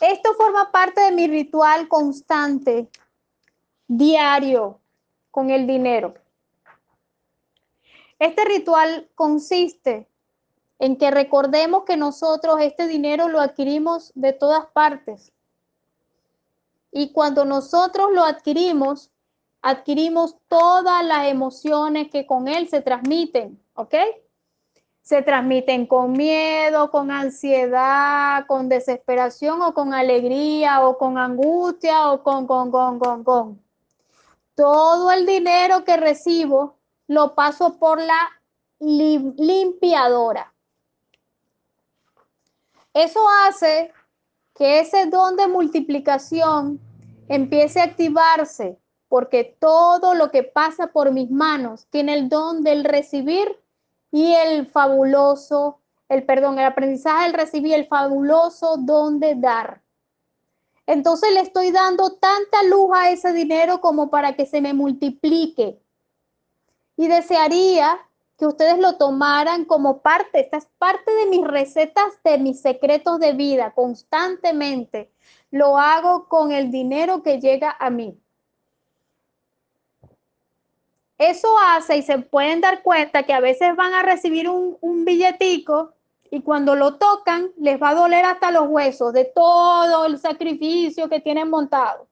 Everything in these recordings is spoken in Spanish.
Esto forma parte de mi ritual constante, diario, con el dinero. Este ritual consiste en que recordemos que nosotros este dinero lo adquirimos de todas partes. Y cuando nosotros lo adquirimos, adquirimos todas las emociones que con él se transmiten, ¿ok? Se transmiten con miedo, con ansiedad, con desesperación o con alegría o con angustia o con, con, con, con, con. Todo el dinero que recibo lo paso por la limpiadora. Eso hace que ese don de multiplicación empiece a activarse, porque todo lo que pasa por mis manos tiene el don del recibir y el fabuloso, el perdón, el aprendizaje del recibir, el fabuloso don de dar. Entonces le estoy dando tanta luz a ese dinero como para que se me multiplique. Y desearía que ustedes lo tomaran como parte, esta es parte de mis recetas, de mis secretos de vida, constantemente. Lo hago con el dinero que llega a mí. Eso hace y se pueden dar cuenta que a veces van a recibir un, billetico y cuando lo tocan les va a doler hasta los huesos de todo el sacrificio que tienen montado.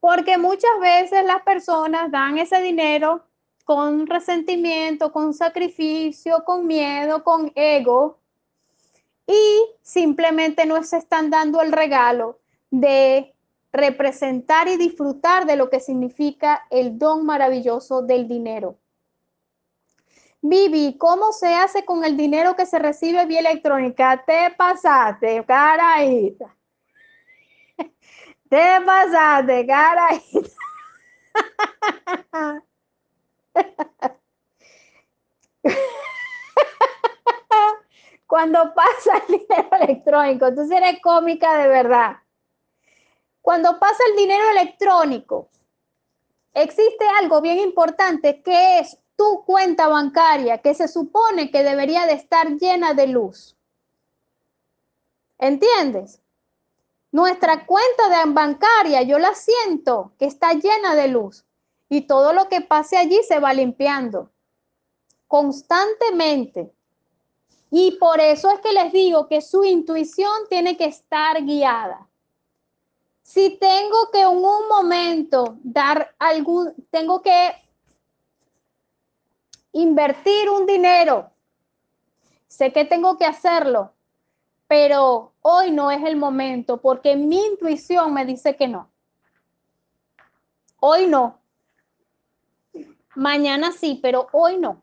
Porque muchas veces las personas dan ese dinero con resentimiento, con sacrificio, con miedo, con ego, y simplemente no se están dando el regalo de representar y disfrutar de lo que significa el don maravilloso del dinero. Vivi, ¿cómo se hace con el dinero que se recibe vía electrónica? Te pasaste, carajita. Te pasaste, carajita. Cuando pasa el dinero electrónico, entonces eres cómica de verdad. Cuando pasa el dinero electrónico, existe algo bien importante que es tu cuenta bancaria, que se supone que debería de estar llena de luz. ¿Entiendes? Nuestra cuenta de bancaria, yo la siento que está llena de luz y todo lo que pase allí se va limpiando constantemente. Y por eso es que les digo que su intuición tiene que estar guiada. Si tengo que en un momento dar algún, tengo que invertir un dinero, sé que tengo que hacerlo, pero hoy no es el momento porque mi intuición me dice que no. Hoy no. Mañana sí, pero hoy no.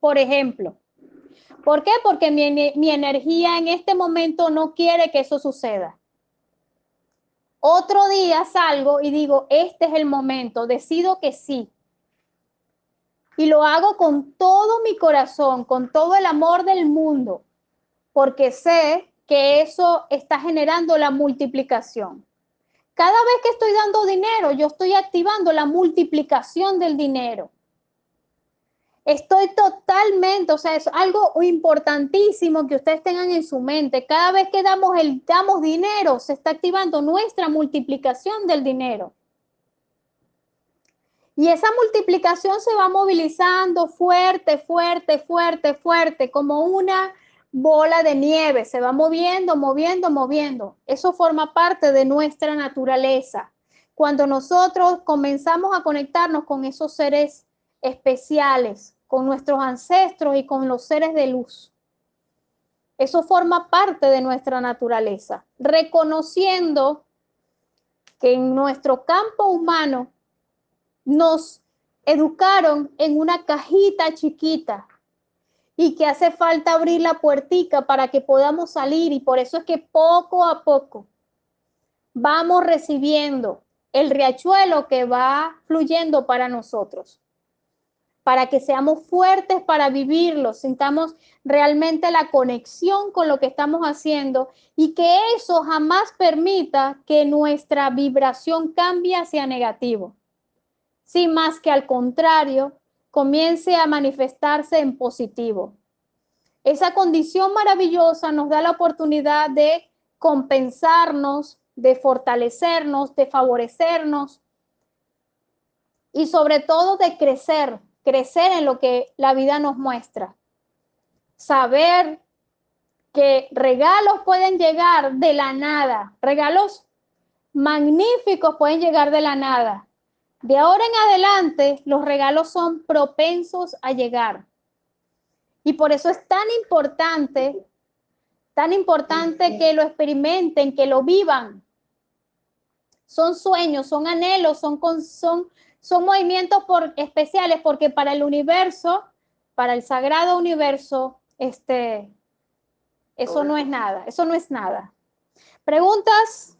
Por ejemplo, ¿por qué? Porque mi, mi, energía en este momento no quiere que eso suceda. Otro día salgo y digo, este es el momento, decido que sí. Y lo hago con todo mi corazón, con todo el amor del mundo, porque sé que eso está generando la multiplicación. Cada vez que estoy dando dinero, yo estoy activando la multiplicación del dinero. Estoy totalmente, o sea, es algo importantísimo que ustedes tengan en su mente. Cada vez que damos el damos dinero, se está activando nuestra multiplicación del dinero. Y esa multiplicación se va movilizando fuerte, fuerte, fuerte, fuerte, como una bola de nieve, se va moviendo, moviendo, moviendo. Eso forma parte de nuestra naturaleza. Cuando nosotros comenzamos a conectarnos con esos seres especiales, con nuestros ancestros y con los seres de luz. Eso forma parte de nuestra naturaleza, reconociendo que en nuestro campo humano nos educaron en una cajita chiquita y que hace falta abrir la puertica para que podamos salir y por eso es que poco a poco vamos recibiendo el riachuelo que va fluyendo para nosotros, para que seamos fuertes para vivirlo, sintamos realmente la conexión con lo que estamos haciendo y que eso jamás permita que nuestra vibración cambie hacia negativo. Sin más que al contrario, comience a manifestarse en positivo. Esa condición maravillosa nos da la oportunidad de compensarnos, de fortalecernos, de favorecernos y sobre todo de crecer, crecer en lo que la vida nos muestra. Saber que regalos pueden llegar de la nada, regalos magníficos pueden llegar de la nada. De ahora en adelante, los regalos son propensos a llegar. Y por eso es tan importante, tan importante que lo experimenten, que lo vivan. Son sueños, son anhelos, son, son, son movimientos por, especiales porque para el universo, para el sagrado universo, este, eso no es nada, eso no es nada. ¿Preguntas?